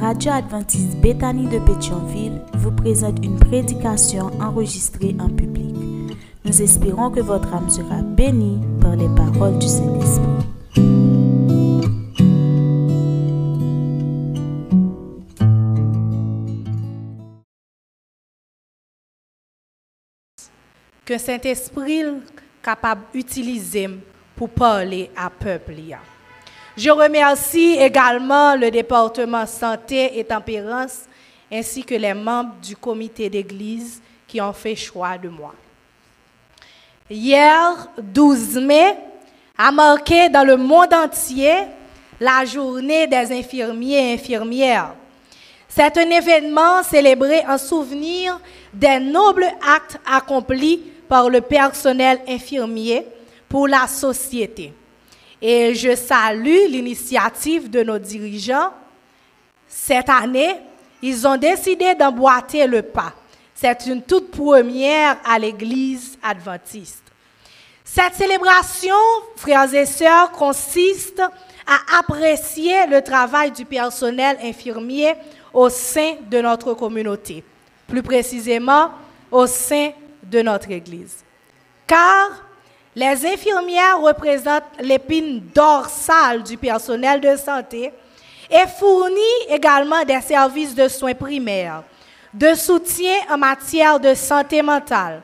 Radio adventiste Bethany de Pétionville vous présente une prédication enregistrée en public. Nous espérons que votre âme sera bénie par les paroles du Saint-Esprit. que Saint-Esprit capable d'utiliser pour parler à peuple. Je remercie également le département santé et tempérance ainsi que les membres du comité d'église qui ont fait choix de moi. Hier, 12 mai, a marqué dans le monde entier la journée des infirmiers et infirmières. C'est un événement célébré en souvenir des nobles actes accomplis par le personnel infirmier pour la société. Et je salue l'initiative de nos dirigeants. Cette année, ils ont décidé d'emboîter le pas. C'est une toute première à l'Église adventiste. Cette célébration, frères et sœurs, consiste à apprécier le travail du personnel infirmier au sein de notre communauté, plus précisément au sein de notre Église. Car les infirmières représentent l'épine dorsale du personnel de santé et fournissent également des services de soins primaires, de soutien en matière de santé mentale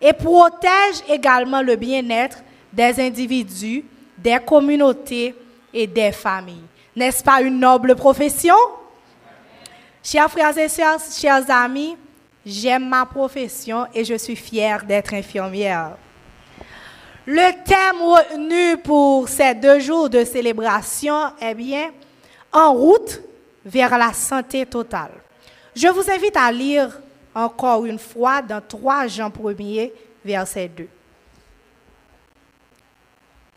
et protègent également le bien-être des individus, des communautés et des familles. N'est-ce pas une noble profession? Chers frères et sœurs, chers amis, j'aime ma profession et je suis fière d'être infirmière. Le thème retenu pour ces deux jours de célébration est bien En route vers la santé totale. Je vous invite à lire encore une fois dans 3 Jean 1er, verset 2.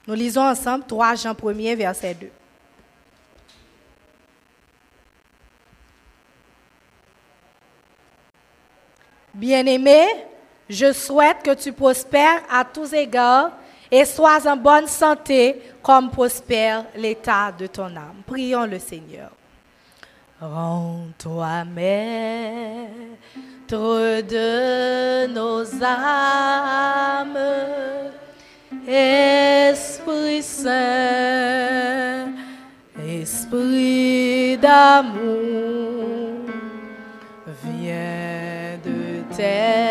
Nous lisons ensemble 3 Jean 1er, verset 2. Bien-aimé, je souhaite que tu prospères à tous égards et sois en bonne santé comme prospère l'état de ton âme. Prions le Seigneur. Rends-toi maître de nos âmes, Esprit Saint, Esprit d'amour, viens de terre,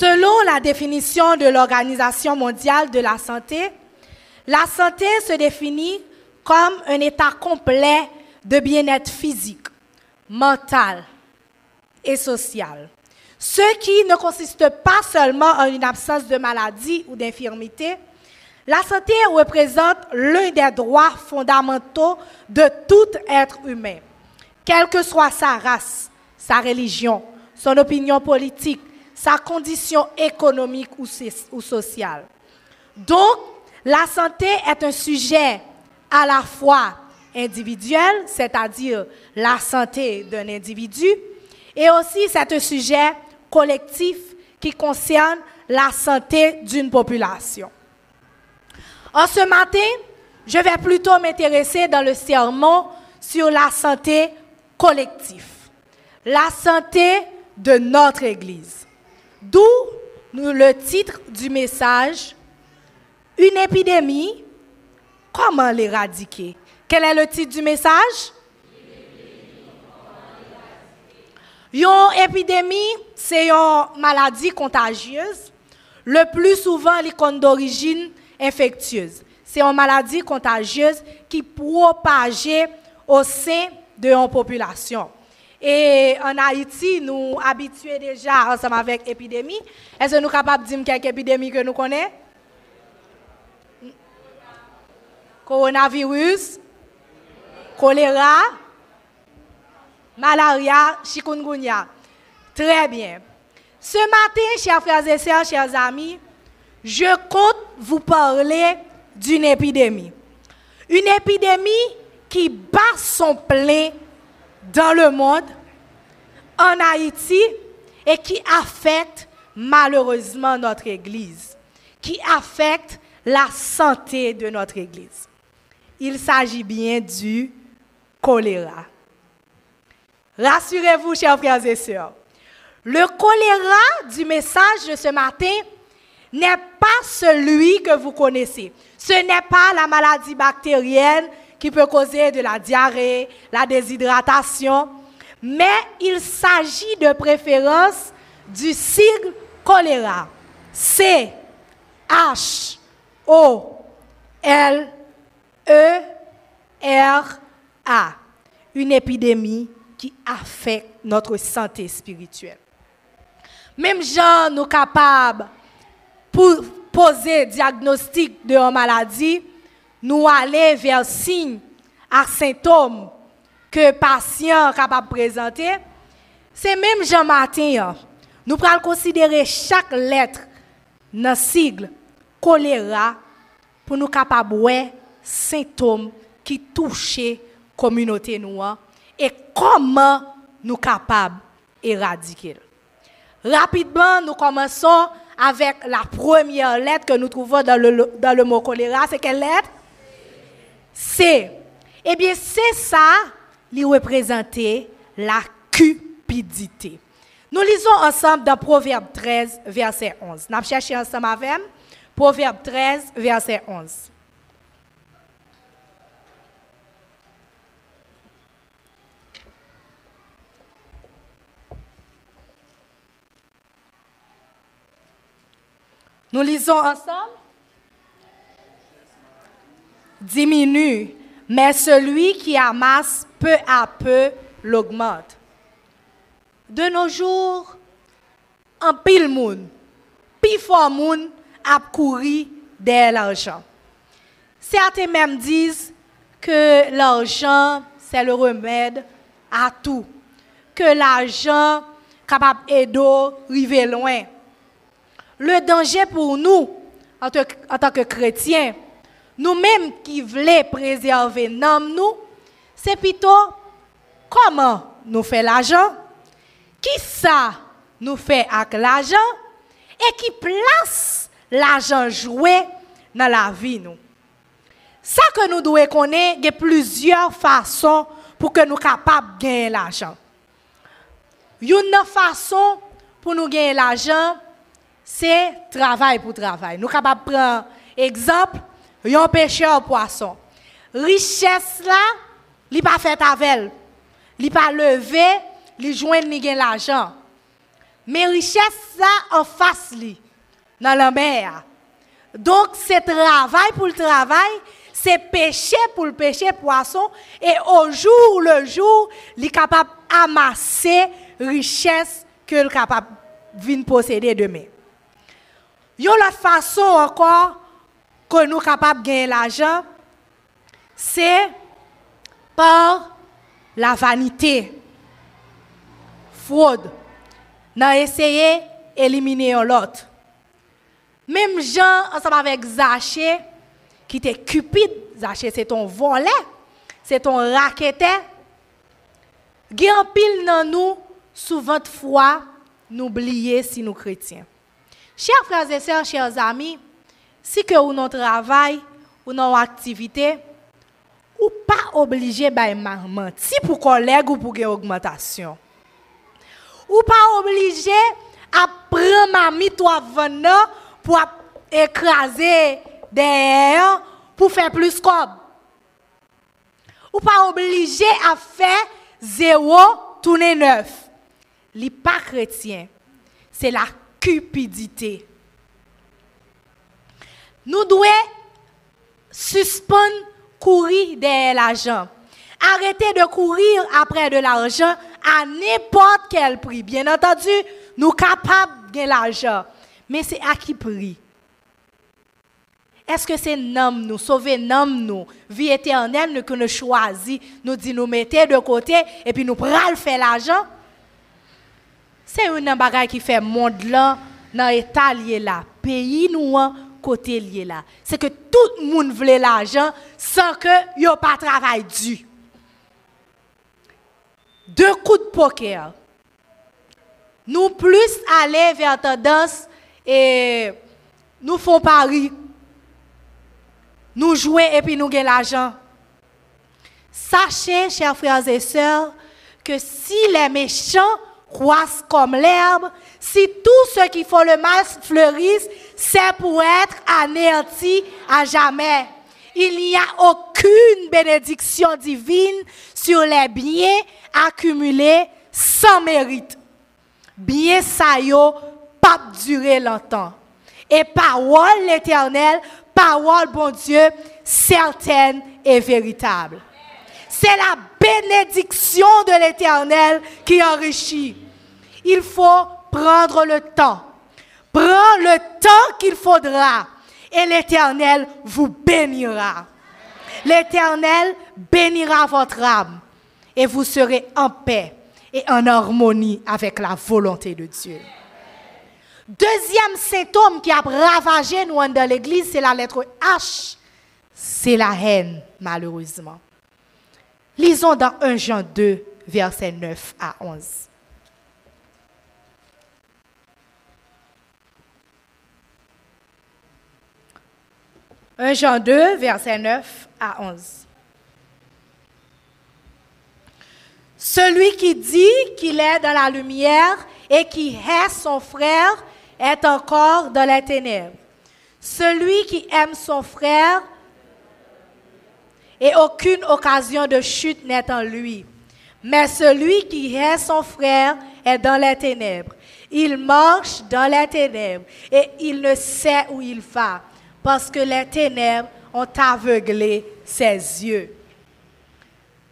Selon la définition de l'Organisation mondiale de la santé, la santé se définit comme un état complet de bien-être physique, mental et social. Ce qui ne consiste pas seulement en une absence de maladie ou d'infirmité, la santé représente l'un des droits fondamentaux de tout être humain, quelle que soit sa race, sa religion, son opinion politique, sa condition économique ou, so- ou sociale. Donc, la santé est un sujet à la fois individuel, c'est-à-dire la santé d'un individu, et aussi c'est un sujet collectif qui concerne la santé d'une population. En ce matin, je vais plutôt m'intéresser dans le sermon sur la santé collective, la santé de notre Église. D'où le titre du message, Une épidémie, comment l'éradiquer Quel est le titre du message? Une épidémie, c'est une maladie contagieuse. Le plus souvent, l'icône d'origine infectieuse. C'est une maladie contagieuse qui propage au sein de la population. Et en Haïti, nous habitués déjà ensemble avec l'épidémie. Est-ce que nous sommes capables de dire quelques épidémies que nous connaissons? Coronavirus, choléra, malaria, chikungunya. Très bien. Ce matin, chers frères et sœurs, chers amis, je compte vous parler d'une épidémie. Une épidémie qui bat son plein dans le monde, en Haïti, et qui affecte malheureusement notre Église, qui affecte la santé de notre Église. Il s'agit bien du choléra. Rassurez-vous, chers frères et sœurs, le choléra du message de ce matin n'est pas celui que vous connaissez. Ce n'est pas la maladie bactérienne qui peut causer de la diarrhée, la déshydratation, mais il s'agit de préférence du sigle choléra. C H O L E R A. Une épidémie qui affecte notre santé spirituelle. Même gens nous capables pour poser diagnostic de une maladie, nous aller vers signes et symptômes que patient capable de présenter, c'est même Jean Martin. Nous pouvons considérer chaque lettre dans le sigle choléra pour nous capables voir symptômes qui touchent la communauté noire et comment nous capables d'éradiquer. Rapidement, nous commençons avec la première lettre que nous trouvons dans le, dans le mot choléra. C'est quelle lettre? C. Eh bien, c'est ça qui représente la cupidité. Nous lisons ensemble dans Proverbe 13, verset 11. Nous cherché ensemble avec Proverbe 13, verset 11. Nous lisons ensemble. Diminue, mais celui qui amasse peu à peu l'augmente. De nos jours, un pile monde, pile fort a couru derrière l'argent. Certains même disent que l'argent, c'est le remède à tout. Que l'argent capable d'aider loin. Le danger pour nous, en, tant que chrétiens, nous-mêmes qui voulons préserver nous, c'est plutôt comment nous faisons l'argent, qui ça nous fait avec l'argent et qui place l'argent joué dans la vie nous. Ça que nous devons connaître, il y a plusieurs façons pour que nous soyons capables de gagner l'argent. Une façon pour nous gagner l'argent, c'est travail pour travail. Nous sommes capables de prendre exemple, un pêcheur poisson. Richesse là, il pas fait avec Il pas levé, il joint l'argent. Mais richesse là en face dans la mer. Donc c'est travail pour le travail, c'est pêcher pour le pêcher poisson et au jour le jour, il est capable d'amasser richesse que est capable de posséder demain. Il y a la façon encore que nous sommes capables de gagner l'argent, c'est par la vanité, fraude. Nous essayé d'éliminer l'autre. Même Jean, ensemble avec Zaché, qui était cupide, Zaché c'est ton volet, c'est ton raqueteur. Il pile dans nous, souvent de fois, nous oublier si nous chrétiens. Chers frères et sœurs, chers amis, si que ou non travail, ou non activité, ou pas obligé de mentir pour collègue ou pour une augmentation. ou pas obligé à prendre ma mitoie pour écraser derrière pour faire plus comme. Ou pas obligé à faire zéro tourner neuf. Les pas chrétien, c'est la cupidité. Nous devons suspendre courir derrière l'argent. Arrêtez de courir après de l'argent à n'importe quel prix. Bien entendu, nous sommes capables de l'argent. Mais c'est à qui prix? Est-ce que c'est nom nous, sauver nom nous, vie éternelle que nous choisissons, nous dit nous mettez de côté et puis nous prenons faire l'argent? C'est une bagaille qui fait monde là, dans l'état lié là, pays nous, hein, côté lié là. C'est que tout le monde veut l'argent sans que a pas travail dû. Deux coups de poker. Nous plus aller vers tendance et nous font pari. Nous jouons et puis nous gagnons l'argent. Sachez, chers frères et sœurs, que si les méchants croissent comme l'herbe, si tous ceux qui font le mal fleurissent, c'est pour être anéantis à jamais. Il n'y a aucune bénédiction divine sur les biens accumulés sans mérite. Bien ça pas durer longtemps. Et parole l'éternel, parole bon Dieu, certaine et véritable. C'est la bénédiction de l'éternel qui enrichit. Il faut prendre le temps. Prends le temps qu'il faudra et l'Éternel vous bénira. L'Éternel bénira votre âme et vous serez en paix et en harmonie avec la volonté de Dieu. Deuxième symptôme qui a ravagé nous dans l'Église, c'est la lettre H. C'est la haine, malheureusement. Lisons dans 1 Jean 2, versets 9 à 11. 1 Jean 2, versets 9 à 11. Celui qui dit qu'il est dans la lumière et qui hait son frère est encore dans les ténèbres. Celui qui aime son frère et aucune occasion de chute n'est en lui. Mais celui qui hait son frère est dans les ténèbres. Il marche dans les ténèbres et il ne sait où il va parce que les ténèbres ont aveuglé ses yeux.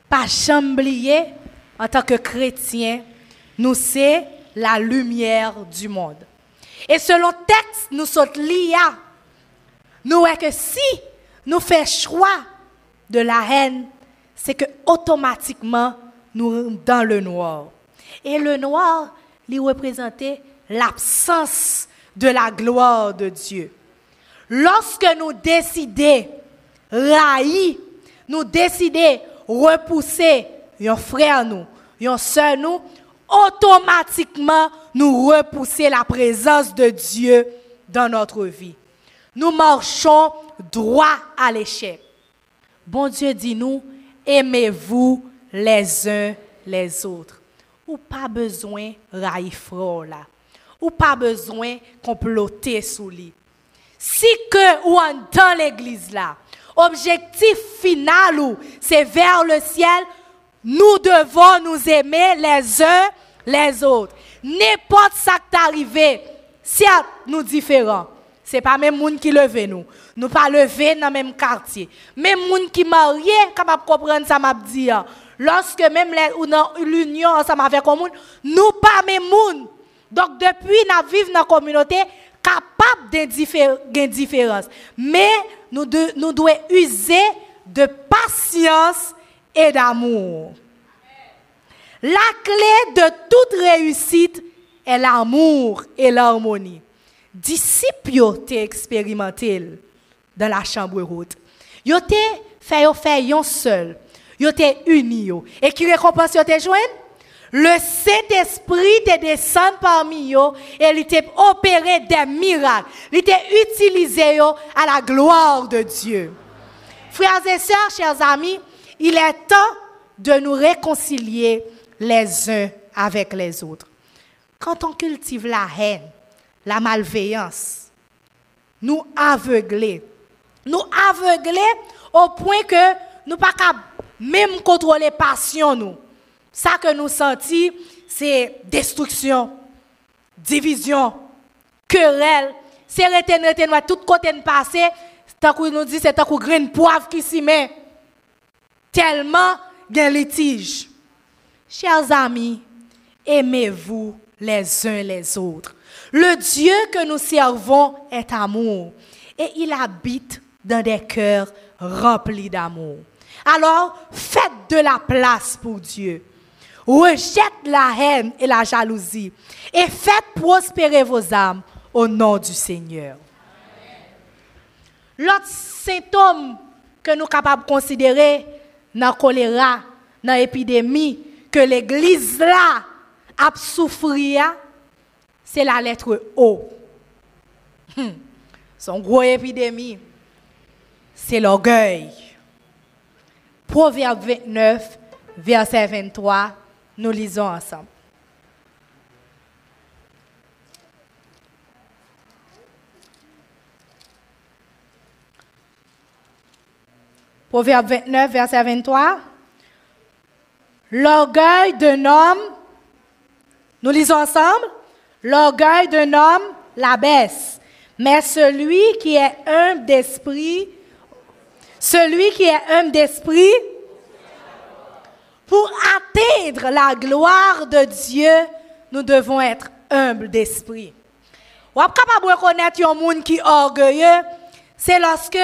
Pas chamblier, en tant que chrétien, nous c'est la lumière du monde. Et selon texte, nous sommes liés. Nous est que si nous faisons choix de la haine, c'est que automatiquement nous dans le noir. Et le noir, lui représentait l'absence de la gloire de Dieu. Lorsque nous décidons raïr, nous décidons repousser un frère nous, un soeur nous, automatiquement nous repousser la présence de Dieu dans notre vie. Nous marchons droit à l'échec. Bon Dieu dit nous, aimez-vous les uns les autres. Ou pas besoin de là. Ou pas besoin comploter sous lui si que ou dans l'église là, objectif final c'est vers le ciel, nous devons nous aimer les uns les autres. N'importe ça qui arrivé, si nous différents, c'est pas même monde qui levé nous. Nous pas levé dans même quartier. Même monde qui marié capable comprendre ça m'a dit. Hein. Lorsque même l'union ensemble avec monde, nous pas même monde. Donc depuis nous vivons dans la communauté, capable d'indifférence. Mais nous devons user de patience et d'amour. La clé de toute réussite est l'amour et l'harmonie. Disciples ont expérimenté dans la chambre haute. Ils ont fait un seul. Ils ont unis. Et qui récompense ils ont le Saint-Esprit te descend parmi eux et il t'a opéré des miracles. Il t'a utilisé à la gloire de Dieu. Frères et sœurs, chers amis, il est temps de nous réconcilier les uns avec les autres. quand on cultive la haine, la malveillance, nous aveugler. Nous aveugler au point que nous pas même contrôler passion nous. Ça que nous sentons, c'est destruction, division, querelle. C'est reten, reten, tout côté de passer, tant qu'on nous dit c'est tant qu'on grain poivre qui s'y met. Tellement de litige. Chers amis, aimez-vous les uns les autres. Le Dieu que nous servons est amour et il habite dans des cœurs remplis d'amour. Alors, faites de la place pour Dieu. Rejette la haine et la jalousie et faites prospérer vos âmes au nom du Seigneur. L'autre symptôme que nous sommes capables de considérer dans le choléra, dans l'épidémie, que l'Église là a souffert, c'est la lettre O. Hmm. Son gros épidémie, c'est l'orgueil. Proverbe 29, verset 23, nous lisons ensemble. Proverbe 29, verset 23. L'orgueil d'un homme, nous lisons ensemble, l'orgueil d'un homme la baisse, mais celui qui est humble d'esprit, celui qui est humble d'esprit, pour atteindre la gloire de Dieu, nous devons être humbles d'esprit. Ou capable de reconnaître un monde qui est orgueilleux, c'est lorsque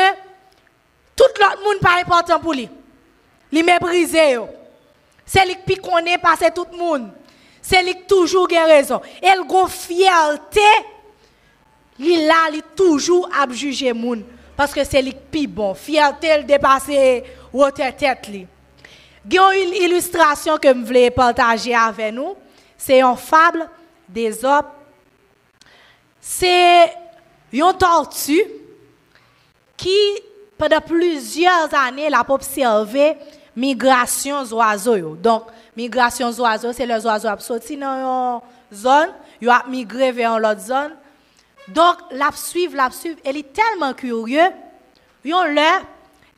tout l'autre monde pas important pour lui. Il méprise. C'est lui qui connaît passer tout le monde. C'est lui qui toujours a raison. Et il a fierté. Il a toujours à juger monde parce que c'est lui qui bon. Fierté il dépasse votre tête Il y a une illustration que je voulais partager avec nous. C'est une fable des hommes. C'est une tortue qui pendant plusieurs années, la observé migration des oiseaux. Donc, migration des oiseaux, c'est les oiseaux qui sortent dans une zone, ils ont migré vers une autre zone. Donc, la suivre, la suivre, elle est tellement curieux, ils ont là,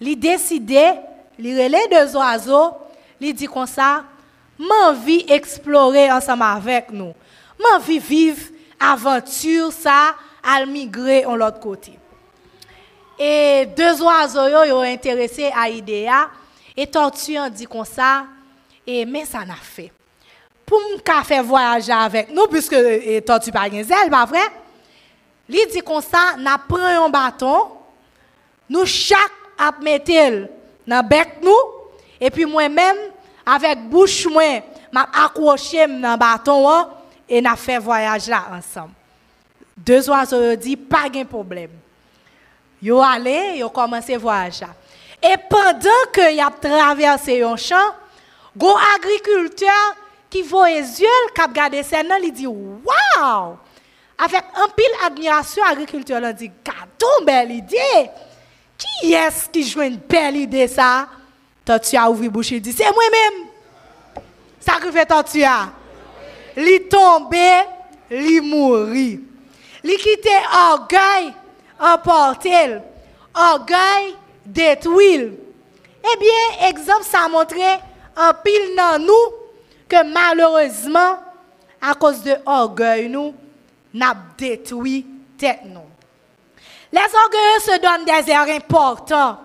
ils décidé, ils deux oiseaux, ils dit comme ça, m'envie explorer ensemble avec nous. M'envie vivre aventure ça, à migrer de l'autre côté. Et deux oiseaux yo, ont intéressé à l'idée. Et tortue a dit comme ça, et mais ça n'a fait. Pour me faire voyager avec nous, puisque et tortue pas zèle, pas vrai? Il dit comme ça, n'a pris un bâton, nous chaque a mettre dans bec nous, et puis moi-même, avec bouche moi, m'a accroché dans le bâton et n'a fait voyage là ensemble. Deux oiseaux ont dit, pas de problème. Yo allé, yo commencé voyage. Et pendant que y a traversé un champ, go agriculteur qui voit les yeux, qui a regardé ça, il dit waouh! Avec un pile admiration, l'agriculteur dit Gâteau, belle idée! Qui est-ce qui joue une belle idée ça? tu a ouvert bouche et dit C'est moi-même! Ça fait Tortua. Il tombé, il mourit. Il quitté orgueil emporté, orgueil détruit. Eh bien, exemple, ça a montré en pile dans nous que malheureusement, à cause de orgueil, nous, n'a détruit tête nous. Les orgueilleux se donnent des airs importants.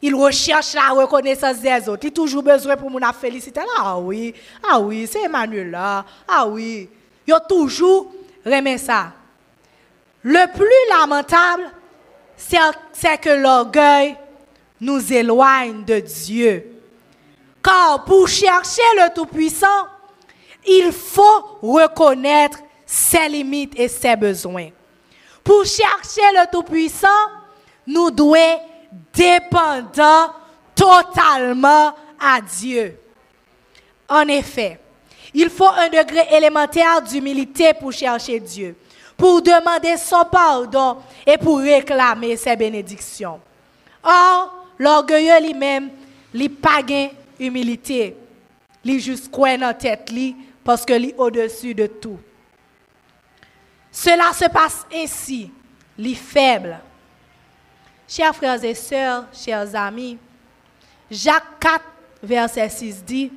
Ils recherchent la reconnaissance des autres. Ils ont toujours besoin pour nous féliciter. Ah oui, ah oui, c'est Emmanuel là. Ah oui. Ils ont toujours remis ça. Le plus lamentable, c'est que l'orgueil nous éloigne de Dieu. Car pour chercher le Tout-Puissant, il faut reconnaître ses limites et ses besoins. Pour chercher le Tout-Puissant, nous devons dépendre totalement à Dieu. En effet, il faut un degré élémentaire d'humilité pour chercher Dieu pour demander son pardon et pour réclamer ses bénédictions. Or, l'orgueilleux lui-même, il pas humilité. Il juste croit dans tête parce que est au-dessus de tout. Cela se passe ainsi, les faibles. Chers frères et sœurs, chers amis, Jacques 4, verset 6 dit,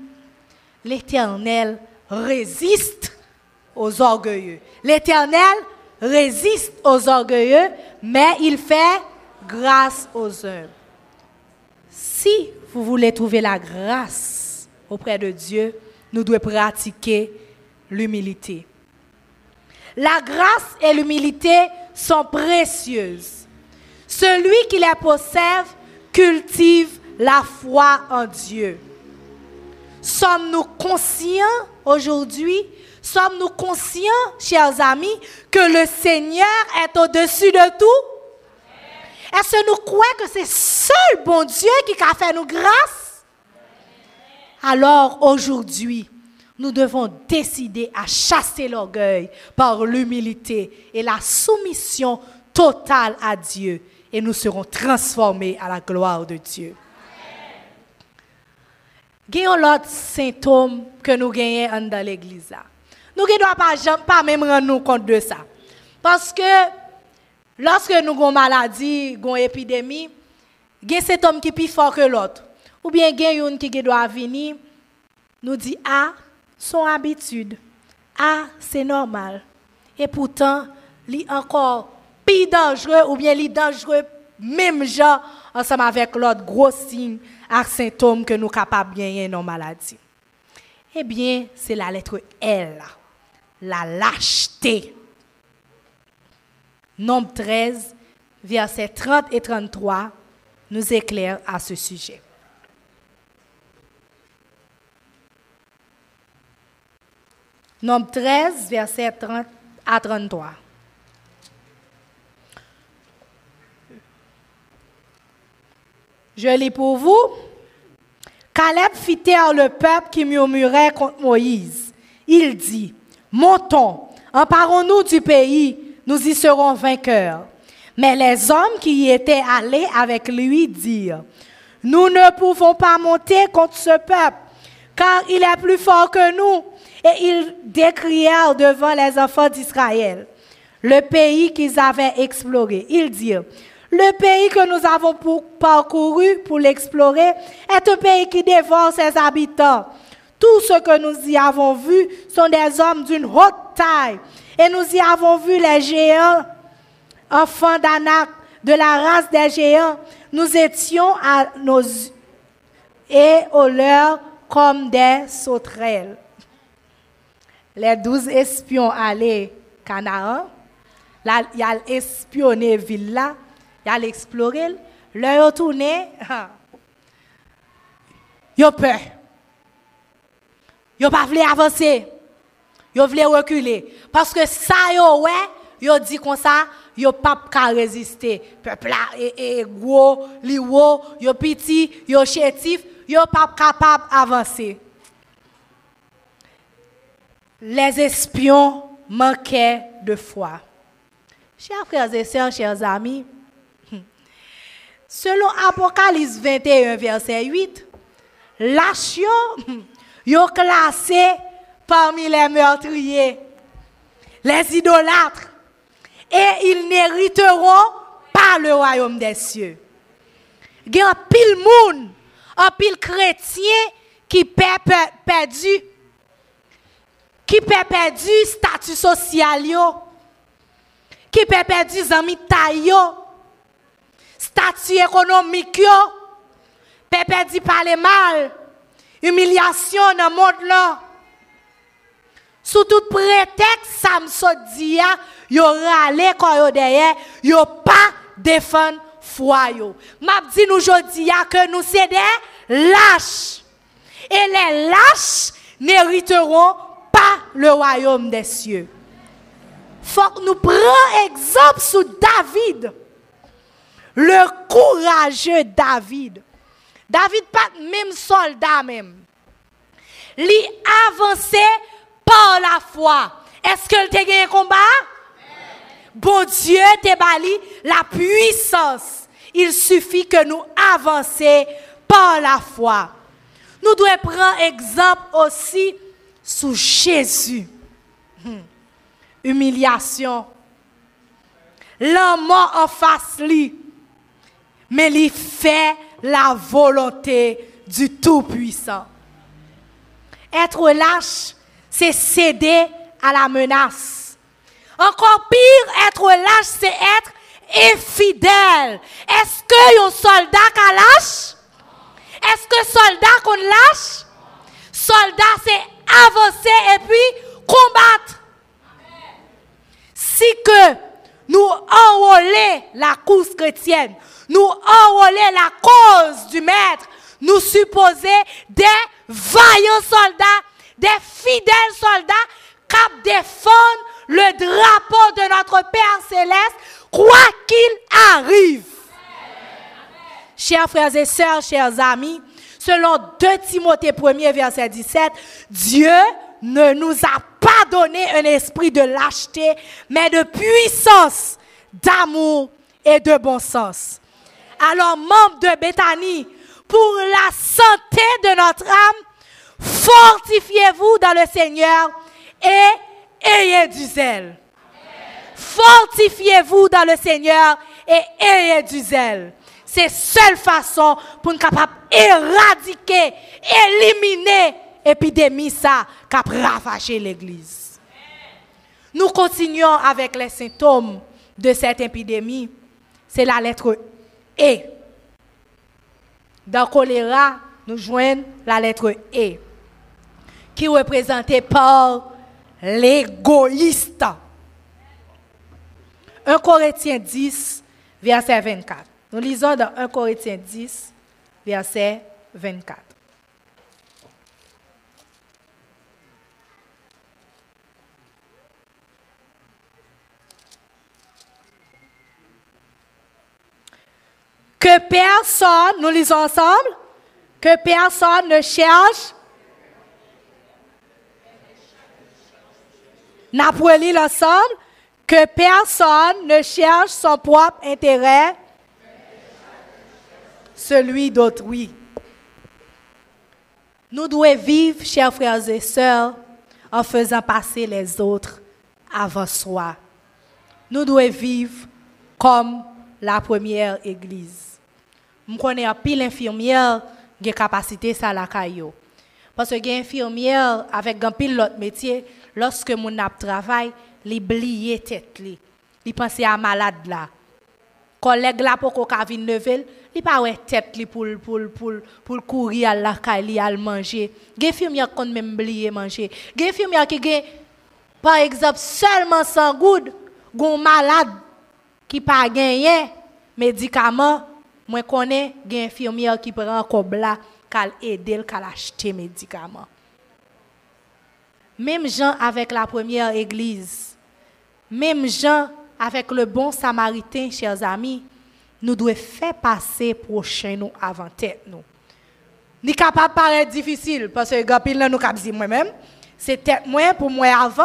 l'Éternel résiste aux orgueilleux. L'Éternel résiste aux orgueilleux, mais il fait grâce aux humbles. Si vous voulez trouver la grâce auprès de Dieu, nous devons pratiquer l'humilité. La grâce et l'humilité sont précieuses. Celui qui les possède cultive la foi en Dieu. Sommes-nous conscients aujourd'hui, sommes-nous conscients, chers amis, que le Seigneur est au-dessus de tout? Est-ce que nous croyons que c'est seul bon Dieu qui a fait nous grâce? Alors aujourd'hui, nous devons décider à chasser l'orgueil par l'humilité et la soumission totale à Dieu et nous serons transformés à la gloire de Dieu. Gagnons l'autre symptôme que nous gagnons dans l'église. Nous ne devons pas, pas même rendre nous compte de ça. Parce que lorsque nous avons une maladie, une épidémie, il cet homme qui est plus fort que l'autre. Ou bien il y a une qui doit venir, nous dit, ah, son habitude, ah, c'est normal. Et pourtant, il est encore plus dangereux, ou bien il est dangereux même genre ensemble avec l'autre gros signe et symptômes que nous capables de gagner dans maladie. Eh bien, c'est la lettre L, la lâcheté. Nombre 13, versets 30 et 33 nous éclaire à ce sujet. Nombre 13, versets 30 à 33. Je lis pour vous. Caleb fit taire le peuple qui murmurait contre Moïse. Il dit, montons, emparons-nous du pays, nous y serons vainqueurs. Mais les hommes qui y étaient allés avec lui dirent, nous ne pouvons pas monter contre ce peuple, car il est plus fort que nous. Et ils décrièrent devant les enfants d'Israël le pays qu'ils avaient exploré. Ils dirent, le pays que nous avons parcouru pour l'explorer est un pays qui dévore ses habitants. Tout ce que nous y avons vu sont des hommes d'une haute taille. Et nous y avons vu les géants, enfants d'Anak, de la race des géants. Nous étions à nos et au leur comme des sauterelles. Les douze espions allaient Canaan. Là, il a espionné ville là il a exploré, leur retourné, ils ont peur. Ils n'ont pas voulu avancer. Ils voulu reculer. Parce que ça, yo ouais, dit comme ça, n'ont pas qu'à résister. Peuple là, est gros, li ils chétif, ils n'ont pas capable d'avancer. Les espions manquaient de foi. Chers frères et sœurs, chers amis, Selon Apocalypse 21, verset 8, lâches yo classé parmi les meurtriers, les idolâtres, et ils n'hériteront pas le royaume des cieux. Il y a un pile monde, un pile chrétien qui perd perdu, qui perd perdu statut social, qui perd perdu amis statut économique, pépé dit parler mal, humiliation dans le monde. Sous tout prétexte, me dit, yo râlé quand yo derrière, yo pas défendre foi yo. M'a dit nous jodi que nous c'est des lâches. Et les lâches n'hériteront pas le royaume des cieux. Faut que nous prenions exemple sur David le courageux David. David pas même soldat même. Il avancé par la foi. Est-ce que tu gagné un combat? Bon Dieu te bali la puissance. Il suffit que nous avancions par la foi. Nous devons prendre exemple aussi sous Jésus. Hmm. humiliation. L'homme en face lui, mais il fait la volonté du Tout-Puissant. Être lâche, c'est céder à la menace. Encore pire, être lâche, c'est être infidèle. Est-ce que un soldat qui lâche? Est-ce que soldat qu'on lâche? Soldat, c'est avancer et puis combattre. Si que nous enrôler la course chrétienne, nous enrôler la cause du maître, nous supposer des vaillants soldats, des fidèles soldats qui défendent le drapeau de notre Père céleste, quoi qu'il arrive. Chers frères et sœurs, chers amis, selon 2 Timothée 1 verset 17, Dieu ne nous a pas donné un esprit de lâcheté, mais de puissance, d'amour et de bon sens. Alors, membres de Bethanie, pour la santé de notre âme, fortifiez-vous dans le Seigneur et ayez du zèle. Fortifiez-vous dans le Seigneur et ayez du zèle. C'est seule façon pour nous capable éradiquer, éliminer l'épidémie ça qui a ravagé l'église. Nous continuons avec les symptômes de cette épidémie. C'est la lettre E. Dans choléra, nous joignons la lettre E, qui est représentée par l'égoïste. 1 Corinthiens 10, verset 24. Nous lisons dans 1 Corinthiens 10, verset 24. Que personne, nous lisons ensemble, que personne ne cherche. N'a ensemble, que personne ne cherche son propre intérêt, celui d'autrui. Nous devons vivre, chers frères et sœurs, en faisant passer les autres avant soi. Nous devons vivre comme la première église. Je connais un pile infirmière qui a capacité ça la. Parce que infirmière avec un pile l'autre métier, lorsque mon travail, li bliye tête li. Li pense à malade là. Collègue là pour qu'on vienne li pas ouais tête li pour courir à la caille à manger. Gen infirmière qu'on même manger. Gen qui gen par exemple seulement sans goutte, gon malade qui pas gagné médicament, moi connais gen infirmière qui prend là qu'al aider qu'al acheter médicament. Même gens avec la première église, même gens avec le bon samaritain, chers amis, nous devons faire passer prochain nous avant tête nous. Ni capable paraître difficile parce que gapil nous cap dit moi-même, c'est tête moi pour moi avant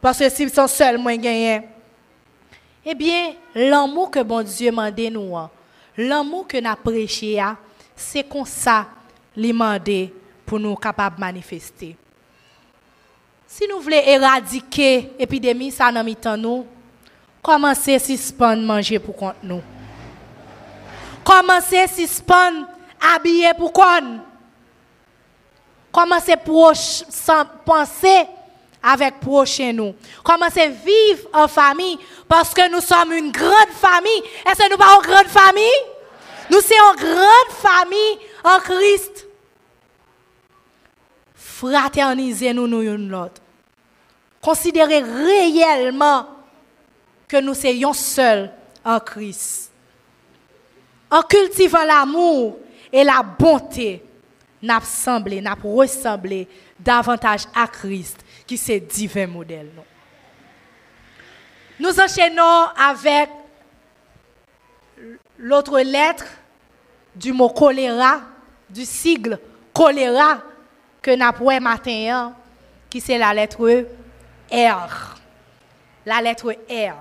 parce que si sont seuls moi gagné. Eh bien, l'amour que bon Dieu m'a nous, hein, l'amour que n'a prêché hein, c'est comme ça demander pour nous capables manifester. Si nous voulons éradiquer l'épidémie, ça n'a mis nous, commencez à suspendre manger pour nous. Commencez à suspendre habiller pour compte. Commencez à penser avec prochain nous. Commencez à vivre en famille parce que nous sommes une grande famille. Est-ce que nous pas une grande famille? Nous sommes une grande famille en Christ. Fraternisez-nous nous une l'autre. Considérez réellement que nous soyons seuls en Christ. En cultivant l'amour et la bonté, nous semblé, nous ressemblé davantage à Christ, qui c'est divin modèle. Nous enchaînons avec l'autre lettre du mot choléra, du sigle choléra que nous avons matin, qui c'est la lettre R. La lettre R.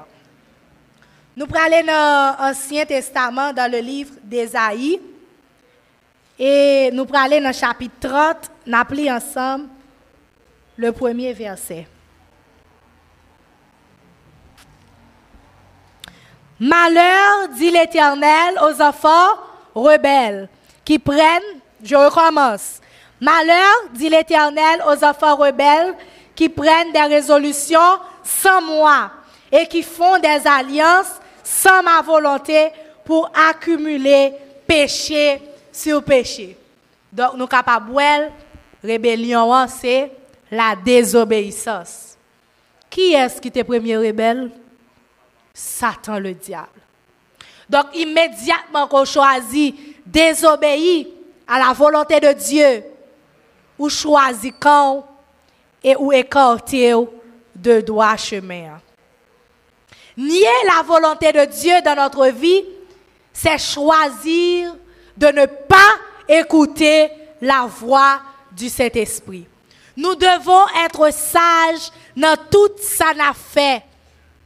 Nous prenons l'Ancien Testament, dans le livre d'Ésaïe. Et nous prenons dans le chapitre 30. Nous appelons ensemble le premier verset. Malheur, dit l'Éternel, aux enfants rebelles qui prennent, je recommence. Malheur, dit l'Éternel, aux enfants rebelles qui prennent des résolutions sans moi et qui font des alliances sans ma volonté pour accumuler péché sur péché. Donc, nous capables rébellion, c'est la désobéissance. Qui est-ce qui était premier rebelle? Satan le diable. Donc, immédiatement qu'on choisit désobéir à la volonté de Dieu, ou choisit quand et ou écarter de droit chemin. Nier la volonté de Dieu dans notre vie, c'est choisir de ne pas écouter la voix du Saint-Esprit. Nous devons être sages dans toute sa fait.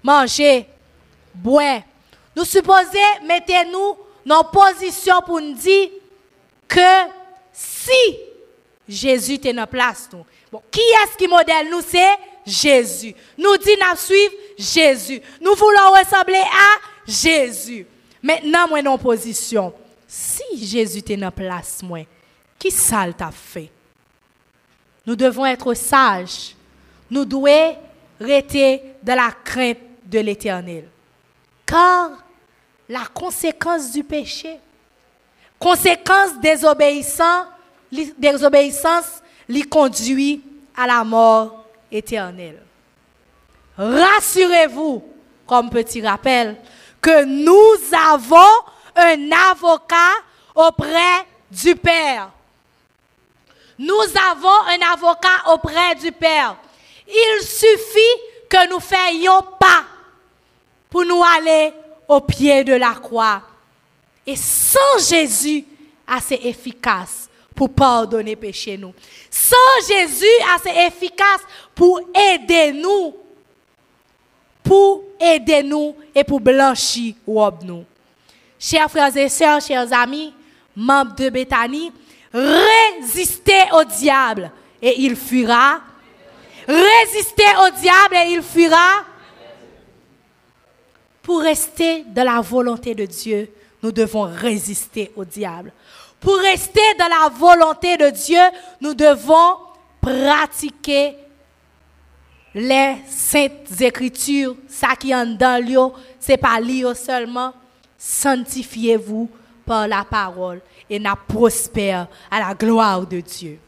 Manger, boire. Nous supposons, mettez-nous dans position pour nous dire que si Jésus est dans place, nous. Qui est-ce qui modèle nous? C'est Jésus. Nous dit nous suivre Jésus. Nous voulons ressembler à Jésus. Maintenant, moi, en position. Si Jésus est dans place, moi, qui ça t'a fait? Nous devons être sages. Nous devons rester dans la crainte de l'éternel. Car la conséquence du péché, conséquence des obéissants, désobéissance, lui conduit à la mort éternelle. Rassurez-vous, comme petit rappel, que nous avons un avocat auprès du Père. Nous avons un avocat auprès du Père. Il suffit que nous fassions pas pour nous aller au pied de la croix. Et sans Jésus, assez efficace pour pardonner péché nous. Sans Jésus, assez efficace pour aider nous. Pour aider nous et pour blanchir nous. Chers frères et sœurs, chers amis, membres de Bethanie, résistez au diable et il fuira. Résistez au diable et il fuira. Pour rester dans la volonté de Dieu, nous devons résister au diable. Pour rester dans la volonté de Dieu, nous devons pratiquer les saintes écritures. Ça qui est dans l'eau, c'est pas lire seulement. Sanctifiez-vous par la parole et n'a à la gloire de Dieu.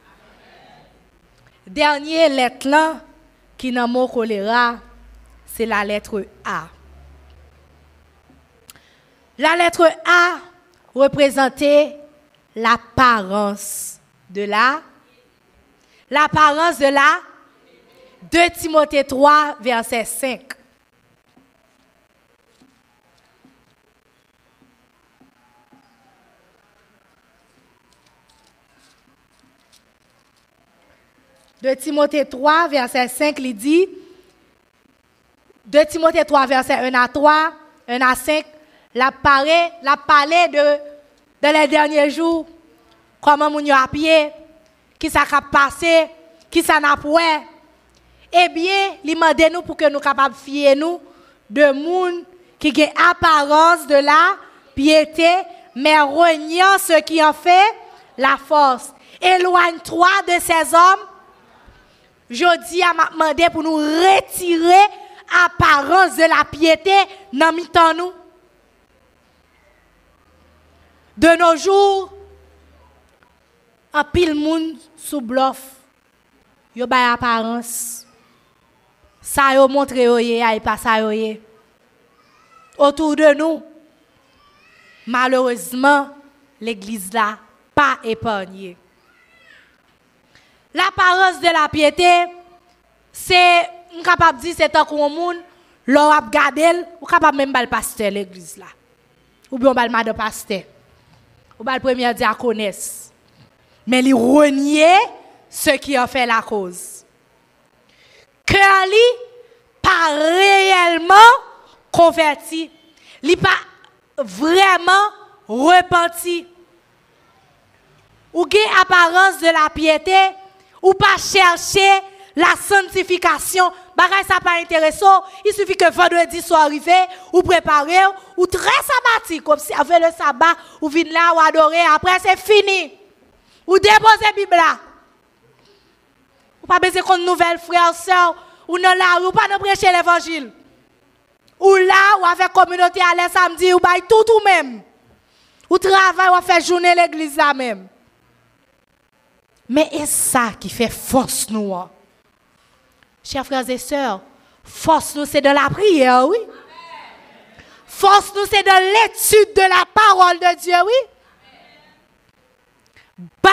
Dernière lettre là, qui n'a mot choléra, c'est la lettre A. La lettre A représentait l'apparence de la l'apparence de la 2 Timothée 3 verset 5. De Timothée 3, verset 5, il dit, de Timothée 3, verset 1 à 3, 1 à 5, la parlé, la parlé de, de les derniers jours, comment nous a pied, qui ça a passé, qui ça n'a pas? Eh bien, il m'a nous pour que nous capables fier nous de monde qui a apparence de la piété, mais reniant ce qui en fait la force. Éloigne-toi de ces hommes. Je dis à ma demandé pour nous retirer apparence de la piété dans nous. De nos jours, un pile monde sous bluff. Yo bay apparence. Ça yo montre yo yé, pas ça yo Autour de nous, malheureusement, l'église là pas épargnée. L'apparence de la piété, c'est capable de dire c'est un monde, l'on a gardé, ou capable même le pasteur l'église là. Ou bien on va le pasteur ou la première diaconesse. Mais il renier ce qui a fait la cause. Que pas réellement converti. Il pas vraiment repenti. Ou gain apparence de la piété, ou pas chercher la sanctification, ça intéressant, il suffit que vendredi soit arrivé, ou préparer, ou très sabbatique, comme si avec le sabbat, ou venir là, ou adorer, après c'est fini. Ou déposer Bible là. Ou pas besoin qu'on nouvelle frère, soeur, ou non là, ou pas nous prêcher l'évangile. Ou là, ou avec communauté à l'aise samedi, ou bail tout ou même. Ou travail, ou fait journée l'église là même. Mais c'est ça qui fait force nous. Chers frères et sœurs, force nous, c'est de la prière, oui. Force nous, c'est de l'étude de la parole de Dieu, oui. Bat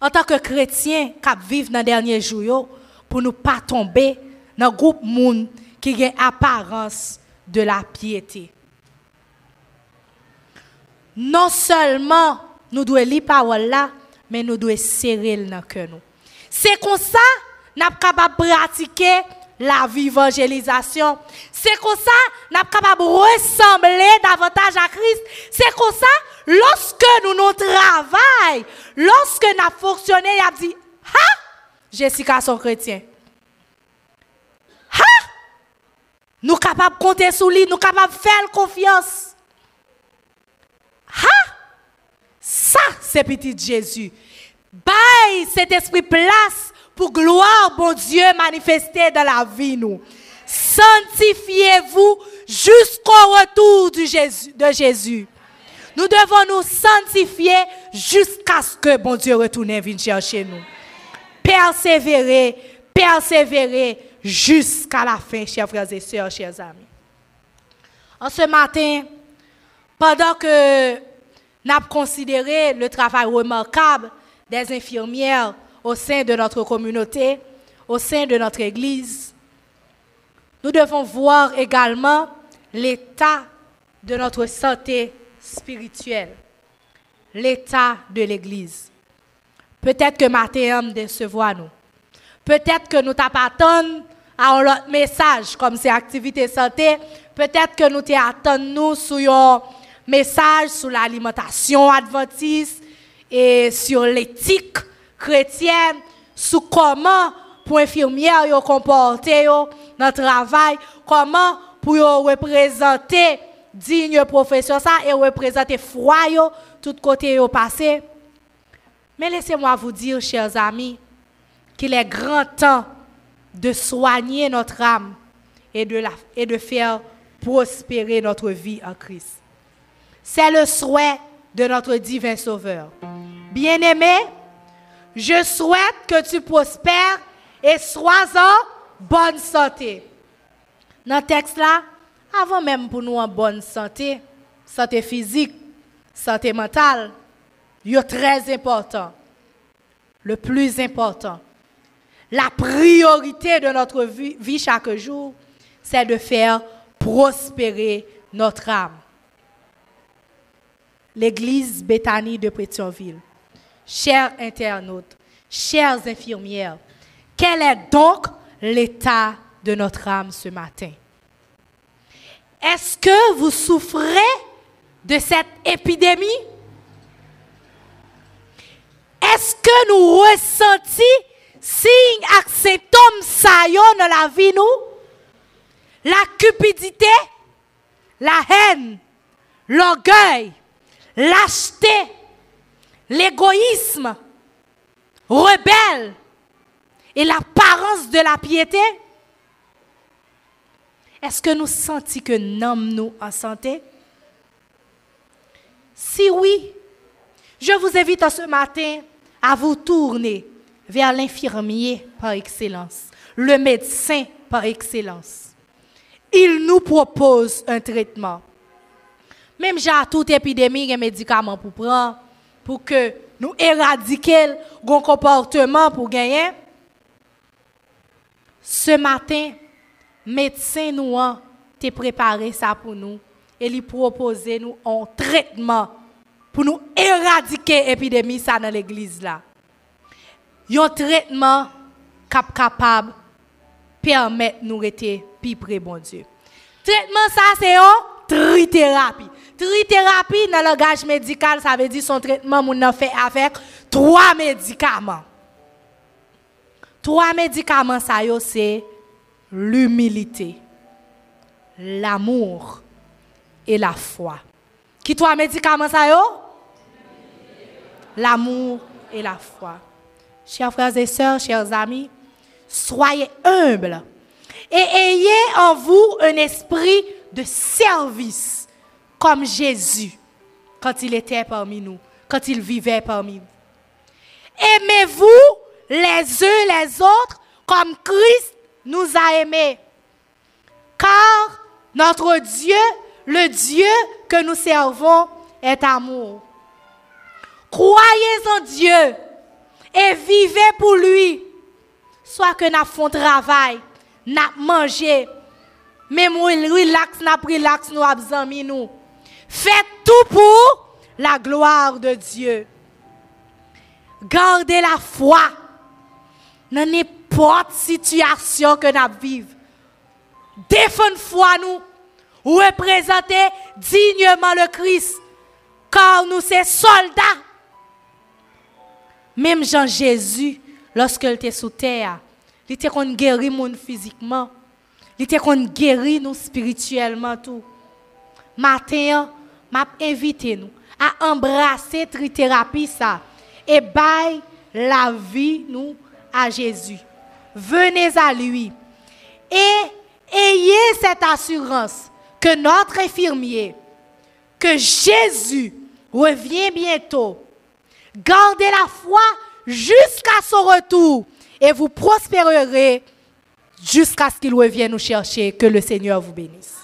en tant que chrétien qui vivent dans les derniers jours pour ne pas tomber dans le groupe monde qui a apparence de la piété. Non seulement nous devons lire la parole là, mais nous devons serrer le cœur. C'est comme ça nous sommes capables de pratiquer la vie évangélisation. C'est comme ça nous sommes capables de ressembler davantage à Christ. C'est comme ça, lorsque nous nous travaillons, lorsque nous fonctionnons, il a dit, ha, Jessica son chrétien. Ha, nous sommes capables de compter sur lui, nous sommes capables de faire confiance. Ha, ça, c'est petit Jésus. Bye cet esprit place pour gloire, bon Dieu, manifester dans la vie, nous. Sanctifiez-vous jusqu'au retour de Jésus, de Jésus. Nous devons nous sanctifier jusqu'à ce que bon Dieu retourne et vienne chercher nous. Persévérer, persévérer jusqu'à la fin, chers frères et sœurs, chers amis. En ce matin, pendant que nous avons considéré le travail remarquable des infirmières au sein de notre communauté, au sein de notre Église, nous devons voir également l'état de notre santé spirituelle, l'état de l'Église. Peut-être que matin décevoir nous. Peut-être que nous t'attendons à un message comme ces activités santé. Peut-être que nous t'attendons sur un message sur l'alimentation adventiste et sur l'éthique chrétienne, sur comment pour infirmière yo comporter dans le travail, comment pour représenter digne profession ça et représenter foi tout côté yo passé. Mais laissez-moi vous dire chers amis qu'il est grand temps de soigner notre âme et de, la, et de faire prospérer notre vie en Christ. C'est le souhait de notre divin Sauveur. Bien-aimé, je souhaite que tu prospères et sois en bonne santé. Dans le texte là, avant même pour nous en bonne santé, santé physique, santé mentale, il est très important. Le plus important. La priorité de notre vie, chaque jour, c'est de faire prospérer notre âme. L'église Béthanie de Pétionville chers internautes, chères infirmières, quel est donc l'état de notre âme ce matin? Est-ce que vous souffrez de cette épidémie? Est-ce que nous ressentons signes et symptômes saillants dans la vie nous? La cupidité, la haine, l'orgueil, lâcheté, l'égoïsme rebelle et l'apparence de la piété? Est-ce que nous sentons que nous en santé? Si oui, je vous invite ce matin à vous tourner vers l'infirmier par excellence, le médecin par excellence. Il nous propose un traitement. Même j'ai toute épidémie, un médicament pour prendre pour que nous éradiquions le comportement pour gagner. Ce matin, médecin nous a préparé ça pour nous et lui proposer nous un traitement pour nous éradiquer l'épidémie ça dans l'église là. Un traitement cap capable permettre nous rester plus près bon Dieu. Traitement ça c'est une trithérapie. Trithérapie dans le langage médical, ça veut dire son traitement, mon fait avec trois médicaments. Trois médicaments, ça yo, c'est l'humilité, l'amour et la foi. Qui trois médicaments, ça yo? L'amour et la foi. Chers frères et sœurs, chers amis, soyez humbles et ayez en vous un esprit de service comme Jésus quand il était parmi nous, quand il vivait parmi nous. Aimez-vous les uns les autres comme Christ nous a aimés? Car notre Dieu, le Dieu que nous servons, est amour. Croyez en Dieu et vivez pour lui. Soit que nous faisons travail, nous mangé, même relax, nous relax, nous nous. Faites tout pour la gloire de Dieu. Gardez la foi dans n'importe situation que nous vivons. Défendez foi nous. Représentez dignement le Christ. Car nous sommes soldats. Même Jean-Jésus, lorsqu'il était sous terre, il était qu'on guérit monde physiquement. Il était qu'on guérit nous spirituellement tout. Matin, m'a invité nous à embrasser trithérapie ça et bail la vie nous à Jésus. Venez à lui et ayez cette assurance que notre infirmier, que Jésus revient bientôt. Gardez la foi jusqu'à son retour et vous prospérerez jusqu'à ce qu'il revienne nous chercher. Que le Seigneur vous bénisse.